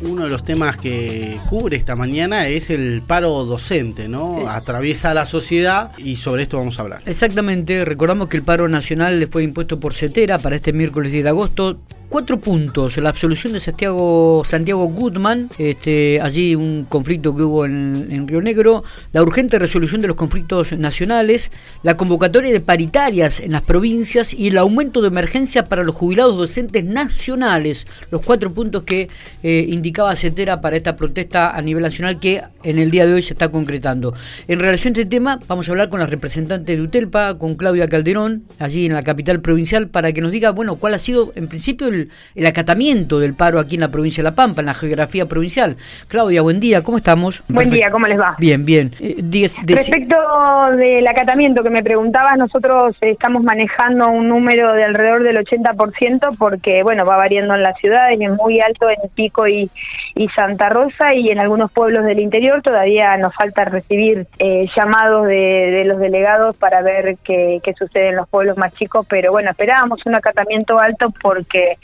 Uno de los temas que cubre esta mañana es el paro docente, ¿no? Atraviesa la sociedad y sobre esto vamos a hablar. Exactamente, recordamos que el paro nacional le fue impuesto por CETERA para este miércoles 10 de agosto. Cuatro puntos, la absolución de Santiago, Santiago Goodman, este, allí un conflicto que hubo en, en, Río Negro, la urgente resolución de los conflictos nacionales, la convocatoria de paritarias en las provincias y el aumento de emergencia para los jubilados docentes nacionales, los cuatro puntos que eh, indicaba CETERA para esta protesta a nivel nacional que en el día de hoy se está concretando. En relación a este tema, vamos a hablar con la representante de UTELPA, con Claudia Calderón, allí en la capital provincial, para que nos diga, bueno, cuál ha sido en principio el el, acatamiento del paro aquí en la provincia de La Pampa, en la geografía provincial. Claudia, buen día, ¿cómo estamos? Buen día, ¿cómo les va? Bien, bien. Eh, Respecto del acatamiento que me preguntabas, nosotros estamos manejando un número de alrededor del 80% porque, bueno, va variando en la ciudad, es muy alto en Pico y, y Santa Rosa y en algunos pueblos del interior todavía nos falta recibir eh, llamados de, los delegados para ver qué, qué sucede en los pueblos más chicos, pero bueno, esperábamos un acatamiento alto porque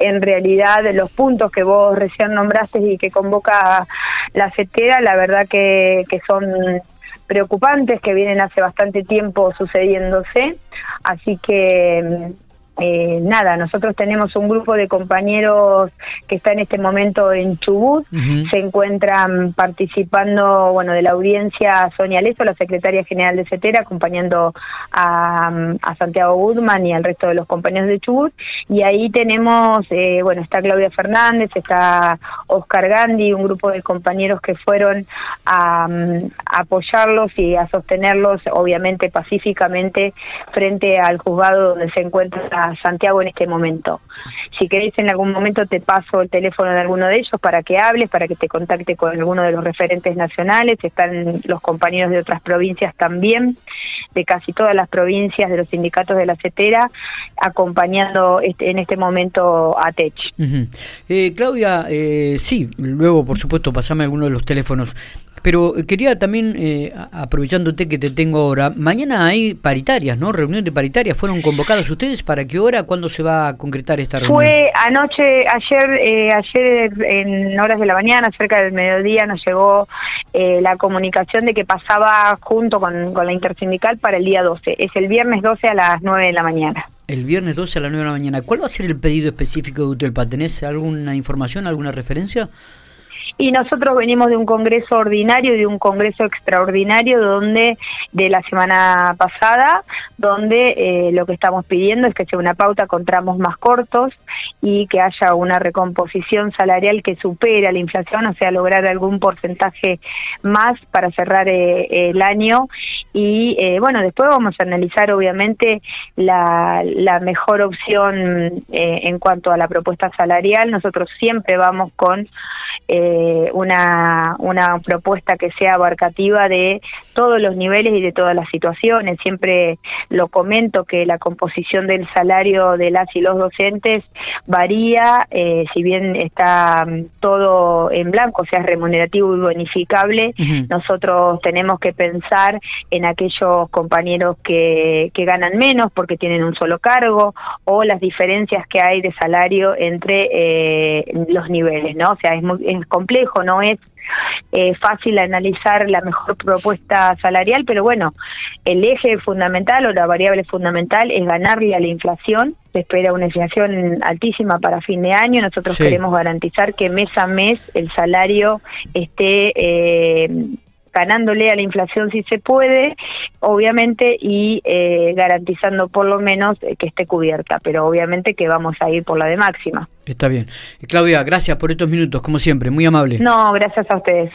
en realidad los puntos que vos recién nombraste y que convoca la CETERA, la verdad que, que son preocupantes, que vienen hace bastante tiempo sucediéndose, así que eh, nada, nosotros tenemos un grupo de compañeros que está en este momento en Chubut, se encuentran participando, bueno, de la audiencia Sonia Leso, la secretaria general de CETERA, acompañando a, Santiago Goodman y al resto de los compañeros de Chubut, y ahí tenemos, eh, bueno, está Claudia Fernández, está Oscar Gandhi, un grupo de compañeros que fueron a, a apoyarlos y a sostenerlos, obviamente pacíficamente, frente al juzgado donde se encuentra Santiago en este momento. Si querés en algún momento te paso el teléfono de alguno de ellos para que hables, para que te contacte con alguno de los referentes nacionales, están los compañeros de otras provincias también, de casi todas las provincias, de los sindicatos de la CETERA, acompañando este, en este momento a TECH. Eh, Claudia, eh, sí, luego por supuesto pasame alguno de los teléfonos. Pero quería también, eh, aprovechándote que te tengo ahora, mañana hay paritarias, ¿no? Reunión de paritarias. ¿Fueron convocados ustedes? ¿Para qué hora? ¿Cuándo se va a concretar esta reunión? Fue anoche, ayer, eh, ayer en horas de la mañana, cerca del mediodía, nos llegó eh, la comunicación de que pasaba junto con, con la intersindical para el día 12. Es el viernes 12 a las 9 de la mañana. El viernes 12 a las 9 de la mañana. ¿Cuál va a ser el pedido específico de UTELPA? ¿Tenés alguna información, alguna referencia? Y nosotros venimos de un congreso ordinario y de un congreso extraordinario donde de la semana pasada donde eh, lo que estamos pidiendo es que sea una pauta con tramos más cortos y que haya una recomposición salarial que supere la inflación, o sea, lograr algún porcentaje más para cerrar eh, el año y eh, bueno, después vamos a analizar obviamente la, la mejor opción en cuanto a la propuesta salarial. Nosotros siempre vamos con eh, una, una propuesta que sea abarcativa de todos los niveles y de todas las situaciones. Siempre lo comento que la composición del salario de las y los docentes varía, eh, si bien está mm, todo en blanco, o sea, remunerativo y bonificable, nosotros tenemos que pensar en aquellos compañeros que, que ganan menos porque tienen un solo cargo o las diferencias que hay de salario entre eh, los niveles, ¿no? O sea, es muy, complejo, no es eh, fácil analizar la mejor propuesta salarial, pero bueno, el eje fundamental o la variable fundamental es ganarle a la inflación. Se espera una inflación altísima para fin de año. Nosotros queremos garantizar que mes a mes el salario esté eh, ganándole a la inflación si se puede, obviamente, y eh, garantizando por lo menos que esté cubierta, pero obviamente que vamos a ir por la de máxima. Está bien. Claudia, gracias por estos minutos, como siempre, muy amable. No, gracias a ustedes.